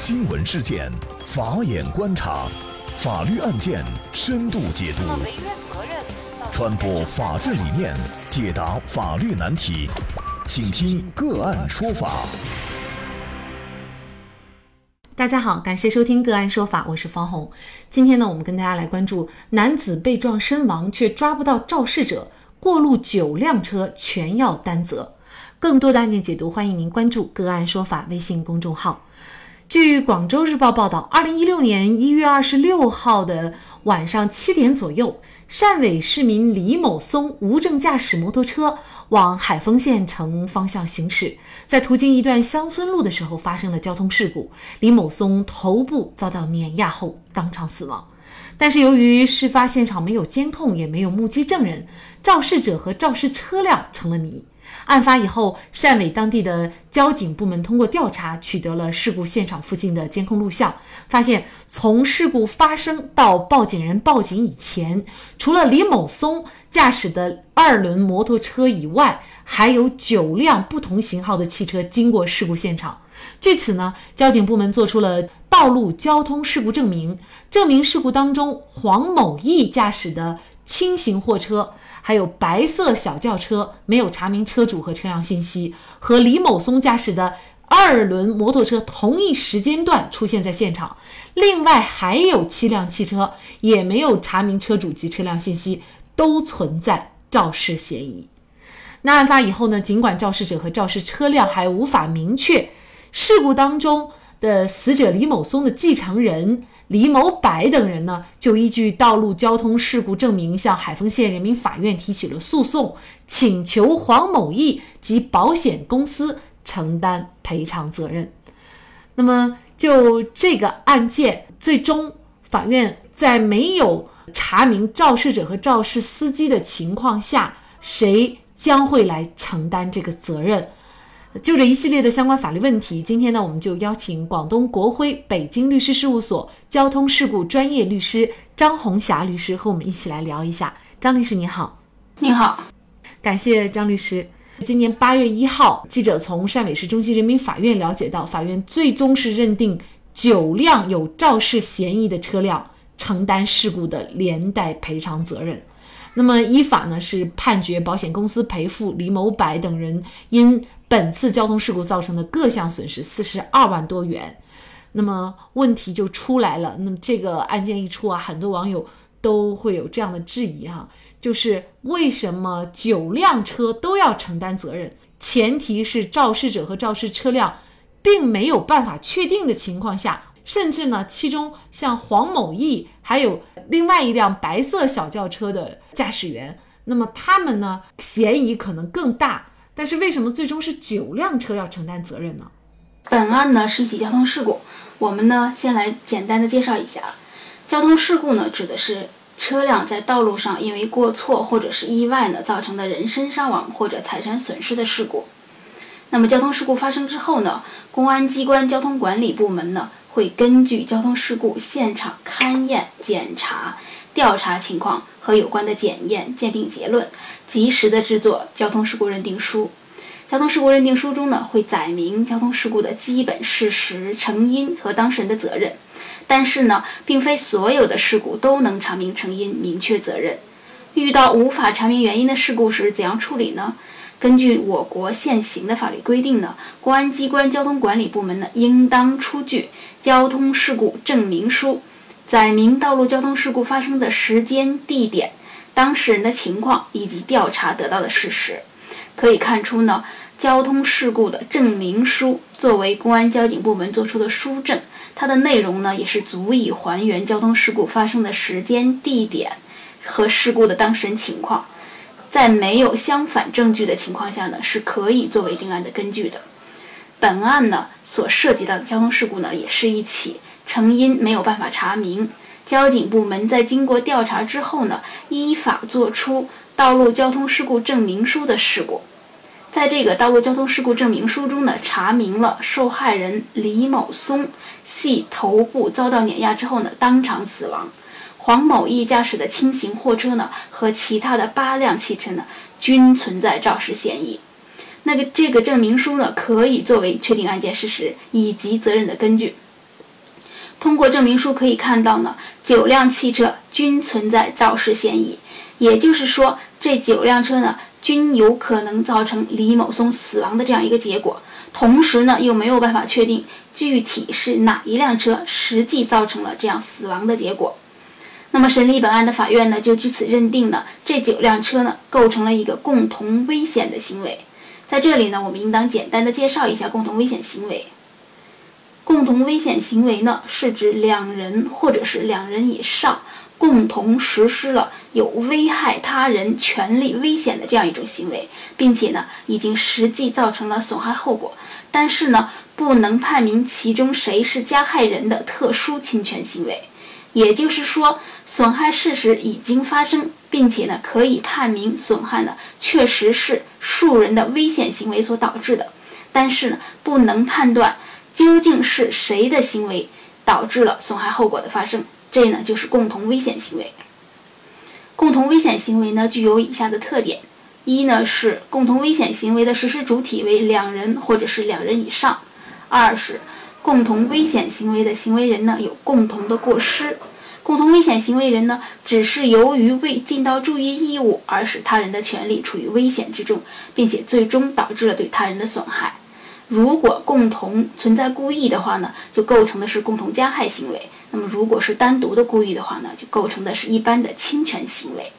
新闻事件，法眼观察，法律案件深度解读，传播法治理念，解答法律难题，请听个案说法。大家好，感谢收听个案说法，我是方红。今天呢，我们跟大家来关注男子被撞身亡，却抓不到肇事者，过路九辆车全要担责。更多的案件解读，欢迎您关注个案说法微信公众号。据广州日报报道，二零一六年一月二十六号的晚上七点左右，汕尾市民李某松无证驾驶摩托车往海丰县城方向行驶，在途经一段乡村路的时候发生了交通事故，李某松头部遭到碾压后当场死亡。但是由于事发现场没有监控，也没有目击证人，肇事者和肇事车辆成了谜。案发以后，汕尾当地的交警部门通过调查，取得了事故现场附近的监控录像，发现从事故发生到报警人报警以前，除了李某松驾驶的二轮摩托车以外，还有九辆不同型号的汽车经过事故现场。据此呢，交警部门做出了道路交通事故证明，证明事故当中黄某义驾驶的轻型货车。还有白色小轿车没有查明车主和车辆信息，和李某松驾驶的二轮摩托车同一时间段出现在现场。另外还有七辆汽车也没有查明车主及车辆信息，都存在肇事嫌疑。那案发以后呢？尽管肇事者和肇事车辆还无法明确事故当中的死者李某松的继承人。李某柏等人呢，就依据道路交通事故证明，向海丰县人民法院提起了诉讼，请求黄某义及保险公司承担赔偿责任。那么，就这个案件，最终法院在没有查明肇事者和肇事司机的情况下，谁将会来承担这个责任？就这一系列的相关法律问题，今天呢，我们就邀请广东国辉北京律师事务所交通事故专业律师张红霞律师和我们一起来聊一下。张律师你好，你好，感谢张律师。今年八月一号，记者从汕尾市中级人民法院了解到，法院最终是认定九辆有肇事嫌疑的车辆承担事故的连带赔偿责任。那么依法呢是判决保险公司赔付李某柏等人因本次交通事故造成的各项损失四十二万多元。那么问题就出来了，那么这个案件一出啊，很多网友都会有这样的质疑哈，就是为什么九辆车都要承担责任？前提是肇事者和肇事车辆并没有办法确定的情况下。甚至呢，其中像黄某义，还有另外一辆白色小轿车的驾驶员，那么他们呢，嫌疑可能更大。但是为什么最终是九辆车要承担责任呢？本案呢是一起交通事故，我们呢先来简单的介绍一下。交通事故呢指的是车辆在道路上因为过错或者是意外呢造成的人身伤亡或者财产损失的事故。那么交通事故发生之后呢，公安机关交通管理部门呢。会根据交通事故现场勘验、检查、调查情况和有关的检验、鉴定结论，及时的制作交通事故认定书。交通事故认定书中呢，会载明交通事故的基本事实、成因和当事人的责任。但是呢，并非所有的事故都能查明成因、明确责任。遇到无法查明原因的事故时，怎样处理呢？根据我国现行的法律规定呢，公安机关交通管理部门呢，应当出具交通事故证明书，载明道路交通事故发生的时间、地点、当事人的情况以及调查得到的事实。可以看出呢，交通事故的证明书作为公安交警部门作出的书证，它的内容呢，也是足以还原交通事故发生的时间、地点和事故的当事人情况。在没有相反证据的情况下呢，是可以作为定案的根据的。本案呢所涉及到的交通事故呢，也是一起成因没有办法查明，交警部门在经过调查之后呢，依法作出道路交通事故证明书的事故。在这个道路交通事故证明书中呢，查明了受害人李某松系头部遭到碾压之后呢，当场死亡。黄某义驾驶的轻型货车呢，和其他的八辆汽车呢，均存在肇事嫌疑。那个这个证明书呢，可以作为确定案件事实以及责任的根据。通过证明书可以看到呢，九辆汽车均存在肇事嫌疑，也就是说，这九辆车呢均有可能造成李某松死亡的这样一个结果。同时呢，又没有办法确定具体是哪一辆车实际造成了这样死亡的结果。那么，审理本案的法院呢，就据此认定呢，这九辆车呢构成了一个共同危险的行为。在这里呢，我们应当简单的介绍一下共同危险行为。同危险行为呢，是指两人或者是两人以上共同实施了有危害他人权利危险的这样一种行为，并且呢，已经实际造成了损害后果，但是呢，不能判明其中谁是加害人的特殊侵权行为。也就是说，损害事实已经发生，并且呢，可以判明损害呢确实是数人的危险行为所导致的，但是呢，不能判断究竟是谁的行为导致了损害后果的发生。这呢，就是共同危险行为。共同危险行为呢，具有以下的特点：一呢，是共同危险行为的实施主体为两人或者是两人以上；二是。共同危险行为的行为人呢，有共同的过失。共同危险行为人呢，只是由于未尽到注意义务而使他人的权利处于危险之中，并且最终导致了对他人的损害。如果共同存在故意的话呢，就构成的是共同加害行为。那么，如果是单独的故意的话呢，就构成的是一般的侵权行为。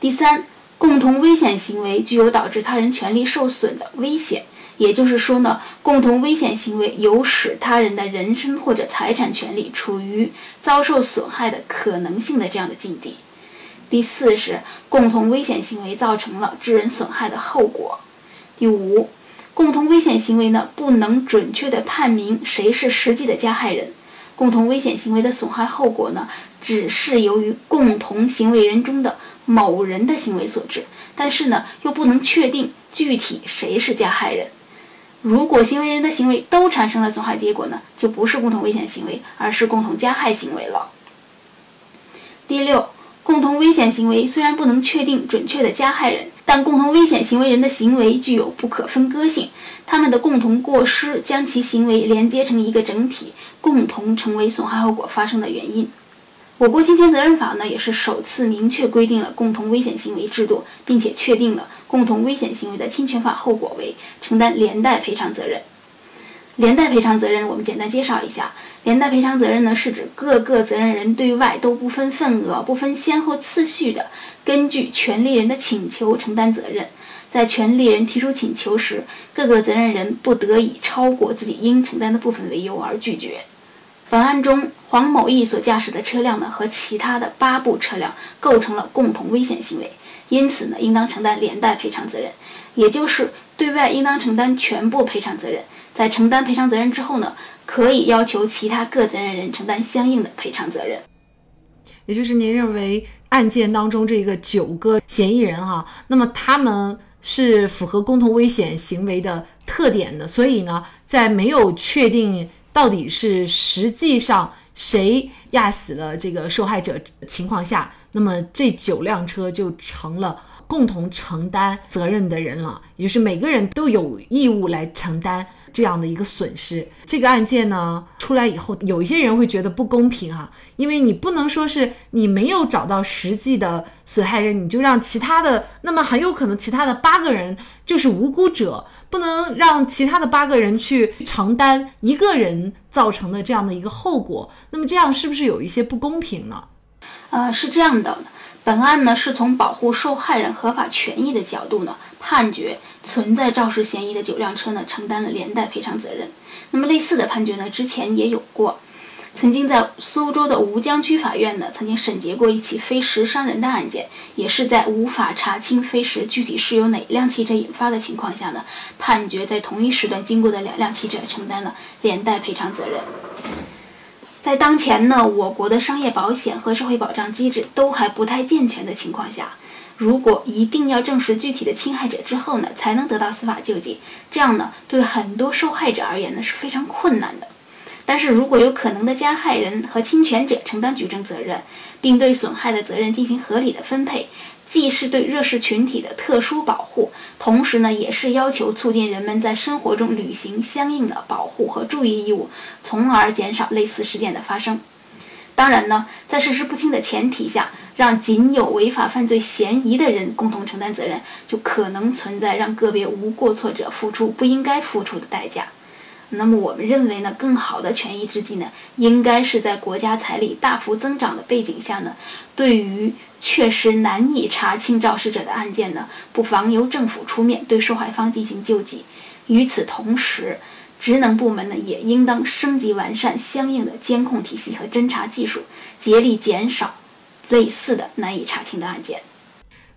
第三，共同危险行为具有导致他人权利受损的危险。也就是说呢，共同危险行为有使他人的人身或者财产权利处于遭受损害的可能性的这样的境地。第四是共同危险行为造成了致人损害的后果。第五，共同危险行为呢不能准确的判明谁是实际的加害人。共同危险行为的损害后果呢，只是由于共同行为人中的某人的行为所致，但是呢又不能确定具体谁是加害人。如果行为人的行为都产生了损害结果呢，就不是共同危险行为，而是共同加害行为了。第六，共同危险行为虽然不能确定准确的加害人，但共同危险行为人的行为具有不可分割性，他们的共同过失将其行为连接成一个整体，共同成为损害后果发生的原因。我国侵权责任法呢，也是首次明确规定了共同危险行为制度，并且确定了共同危险行为的侵权法后果为承担连带赔偿责任。连带赔偿责任，我们简单介绍一下。连带赔偿责任呢，是指各个责任人对外都不分份额、不分先后次序的，根据权利人的请求承担责任。在权利人提出请求时，各个责任人不得以超过自己应承担的部分为由而拒绝。本案中，黄某义所驾驶的车辆呢，和其他的八部车辆构成了共同危险行为，因此呢，应当承担连带赔偿责任，也就是对外应当承担全部赔偿责任。在承担赔偿责任之后呢，可以要求其他各责任人承担相应的赔偿责任。也就是您认为案件当中这个九个嫌疑人哈，那么他们是符合共同危险行为的特点的，所以呢，在没有确定。到底是实际上谁压死了这个受害者情况下，那么这九辆车就成了共同承担责任的人了，也就是每个人都有义务来承担。这样的一个损失，这个案件呢出来以后，有一些人会觉得不公平哈，因为你不能说是你没有找到实际的损害人，你就让其他的，那么很有可能其他的八个人就是无辜者，不能让其他的八个人去承担一个人造成的这样的一个后果，那么这样是不是有一些不公平呢？呃，是这样的。本案呢是从保护受害人合法权益的角度呢，判决存在肇事嫌疑的九辆车呢承担了连带赔偿责任。那么类似的判决呢之前也有过，曾经在苏州的吴江区法院呢曾经审结过一起飞石伤人的案件，也是在无法查清飞石具体是由哪辆汽车引发的情况下呢，判决在同一时段经过的两辆汽车承担了连带赔偿责任。在当前呢，我国的商业保险和社会保障机制都还不太健全的情况下，如果一定要证实具体的侵害者之后呢，才能得到司法救济，这样呢，对很多受害者而言呢是非常困难的。但是如果有可能的加害人和侵权者承担举证责任，并对损害的责任进行合理的分配，既是对弱势群体的特殊保护，同时呢，也是要求促进人们在生活中履行相应的保护和注意义务，从而减少类似事件的发生。当然呢，在事实不清的前提下，让仅有违法犯罪嫌疑的人共同承担责任，就可能存在让个别无过错者付出不应该付出的代价。那么，我们认为呢，更好的权宜之计呢，应该是在国家财力大幅增长的背景下呢，对于确实难以查清肇事者的案件呢，不妨由政府出面对受害方进行救济。与此同时，职能部门呢，也应当升级完善相应的监控体系和侦查技术，竭力减少类似的难以查清的案件。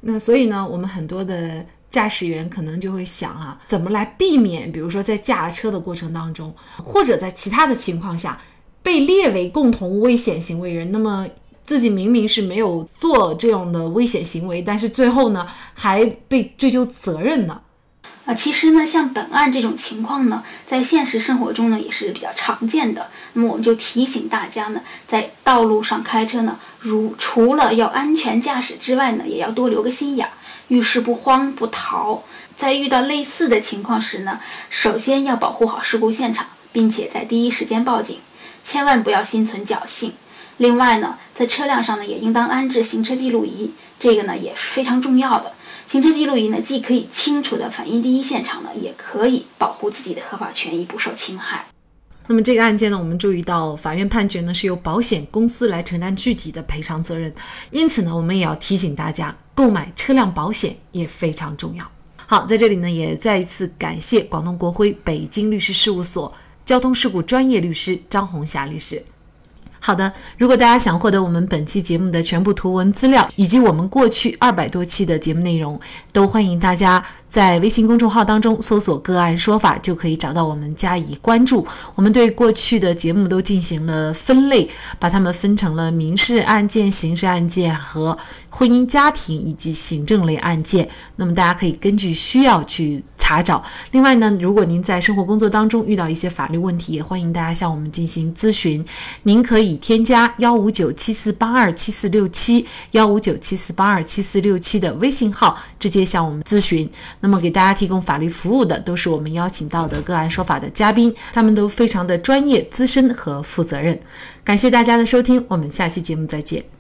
那所以呢，我们很多的。驾驶员可能就会想啊，怎么来避免，比如说在驾车的过程当中，或者在其他的情况下被列为共同危险行为人，那么自己明明是没有做这样的危险行为，但是最后呢还被追究责任呢？啊，其实呢，像本案这种情况呢，在现实生活中呢也是比较常见的。那么我们就提醒大家呢，在道路上开车呢，如除了要安全驾驶之外呢，也要多留个心眼儿。遇事不慌不逃，在遇到类似的情况时呢，首先要保护好事故现场，并且在第一时间报警，千万不要心存侥幸。另外呢，在车辆上呢，也应当安置行车记录仪，这个呢也是非常重要的。行车记录仪呢，既可以清楚地反映第一现场呢，也可以保护自己的合法权益不受侵害。那么这个案件呢，我们注意到法院判决呢是由保险公司来承担具体的赔偿责任，因此呢，我们也要提醒大家，购买车辆保险也非常重要。好，在这里呢，也再一次感谢广东国辉北京律师事务所交通事故专业律师张红霞律师。好的，如果大家想获得我们本期节目的全部图文资料，以及我们过去二百多期的节目内容，都欢迎大家在微信公众号当中搜索“个案说法”，就可以找到我们加以关注。我们对过去的节目都进行了分类，把它们分成了民事案件、刑事案件和婚姻家庭以及行政类案件。那么大家可以根据需要去。查找。另外呢，如果您在生活工作当中遇到一些法律问题，也欢迎大家向我们进行咨询。您可以添加幺五九七四八二七四六七幺五九七四八二七四六七的微信号，直接向我们咨询。那么给大家提供法律服务的都是我们邀请到的个案说法的嘉宾，他们都非常的专业、资深和负责任。感谢大家的收听，我们下期节目再见。